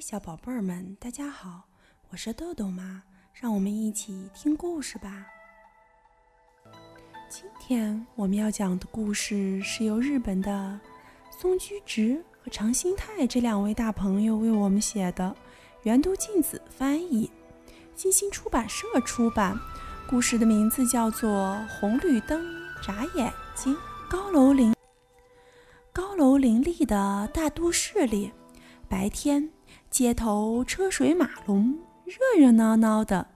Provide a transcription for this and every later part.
小宝贝儿们，大家好，我是豆豆妈，让我们一起听故事吧。今天我们要讲的故事是由日本的松居直和长新太这两位大朋友为我们写的，原都静子翻译，金星出版社出版。故事的名字叫做《红绿灯眨眼睛》。高楼林高楼林立的大都市里，白天。街头车水马龙，热热闹闹的。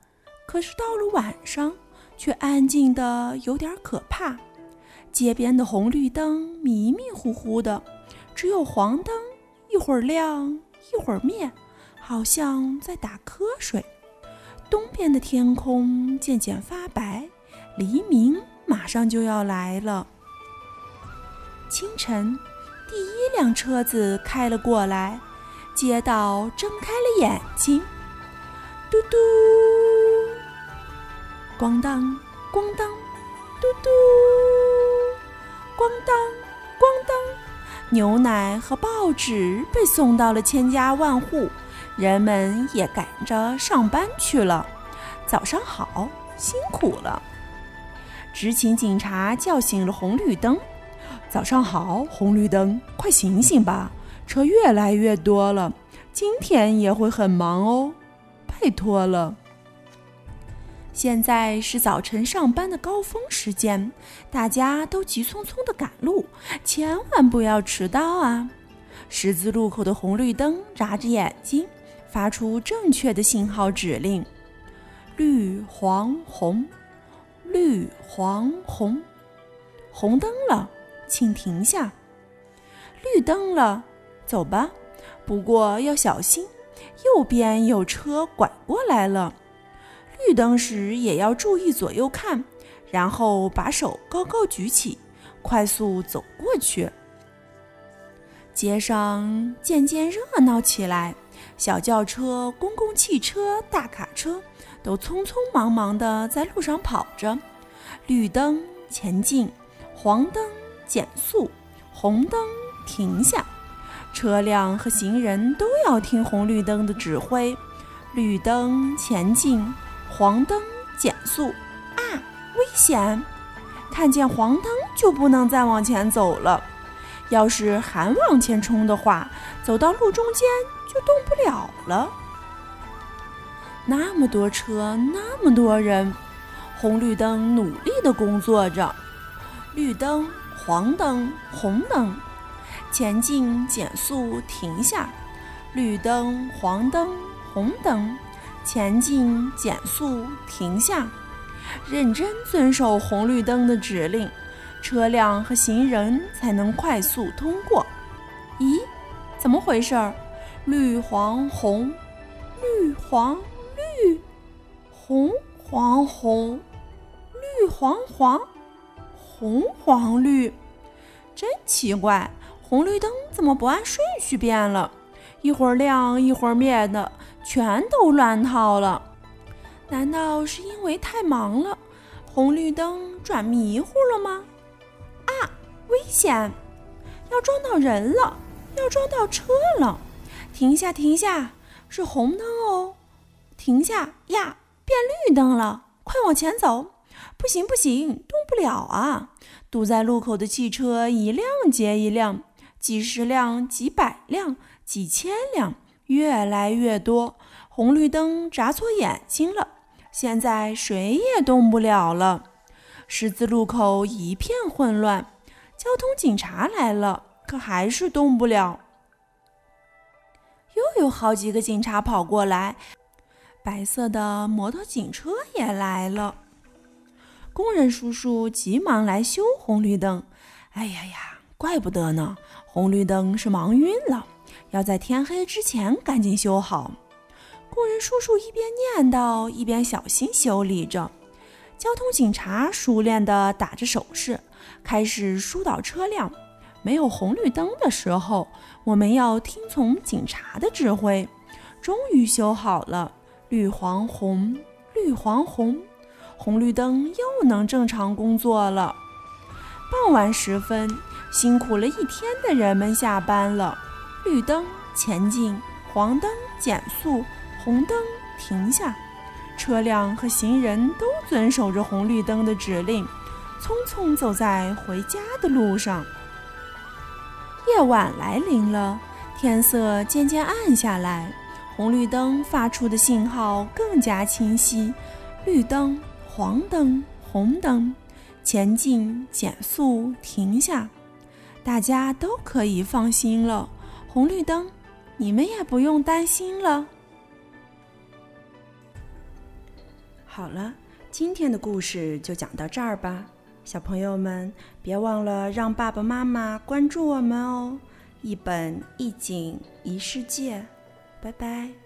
可是到了晚上，却安静的有点可怕。街边的红绿灯迷迷糊糊的，只有黄灯一会儿亮一会儿灭，好像在打瞌睡。东边的天空渐渐发白，黎明马上就要来了。清晨，第一辆车子开了过来。街道睁开了眼睛，嘟嘟，咣当，咣当，嘟嘟，咣当，咣当。牛奶和报纸被送到了千家万户，人们也赶着上班去了。早上好，辛苦了。执勤警察叫醒了红绿灯。早上好，红绿灯，快醒醒吧！车越来越多了，今天也会很忙哦，拜托了。现在是早晨上班的高峰时间，大家都急匆匆的赶路，千万不要迟到啊！十字路口的红绿灯眨着眼睛，发出正确的信号指令：绿、黄、红，绿、黄、红，红灯了，请停下；绿灯了。走吧，不过要小心，右边有车拐过来了。绿灯时也要注意左右看，然后把手高高举起，快速走过去。街上渐渐热闹起来，小轿车、公共汽车、大卡车都匆匆忙忙地在路上跑着。绿灯前进，黄灯减速，红灯停下。车辆和行人都要听红绿灯的指挥，绿灯前进，黄灯减速。啊，危险！看见黄灯就不能再往前走了。要是还往前冲的话，走到路中间就动不了了。那么多车，那么多人，红绿灯努力地工作着。绿灯，黄灯，红灯。前进，减速，停下，绿灯，黄灯，红灯，前进，减速，停下，认真遵守红绿灯的指令，车辆和行人才能快速通过。咦，怎么回事儿？绿黄红，绿黄绿，红黄红，绿黄黄，红黄绿，真奇怪。红绿灯怎么不按顺序变了？一会儿亮一会儿灭的，全都乱套了。难道是因为太忙了，红绿灯转迷糊了吗？啊，危险！要撞到人了，要撞到车了！停下，停下！是红灯哦，停下呀！变绿灯了，快往前走！不行，不行，动不了啊！堵在路口的汽车一辆接一辆。几十辆、几百辆、几千辆，越来越多。红绿灯眨错眼睛了，现在谁也动不了了。十字路口一片混乱，交通警察来了，可还是动不了。又有好几个警察跑过来，白色的摩托警车也来了。工人叔叔急忙来修红绿灯。哎呀呀，怪不得呢。红绿灯是忙晕了，要在天黑之前赶紧修好。工人叔叔一边念叨，一边小心修理着。交通警察熟练地打着手势，开始疏导车辆。没有红绿灯的时候，我们要听从警察的指挥。终于修好了，绿黄红，绿黄红，红绿灯又能正常工作了。傍晚时分。辛苦了一天的人们下班了，绿灯前进，黄灯减速，红灯停下。车辆和行人都遵守着红绿灯的指令，匆匆走在回家的路上。夜晚来临了，天色渐渐暗下来，红绿灯发出的信号更加清晰：绿灯、黄灯、红灯，前进、减速、停下。大家都可以放心了。红绿灯，你们也不用担心了。好了，今天的故事就讲到这儿吧，小朋友们别忘了让爸爸妈妈关注我们哦！一本一景一世界，拜拜。